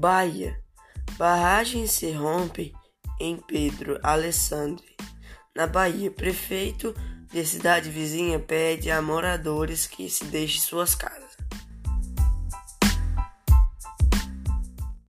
Bahia. Barragem se rompe em Pedro Alessandre. na Bahia. Prefeito de cidade vizinha pede a moradores que se deixem suas casas.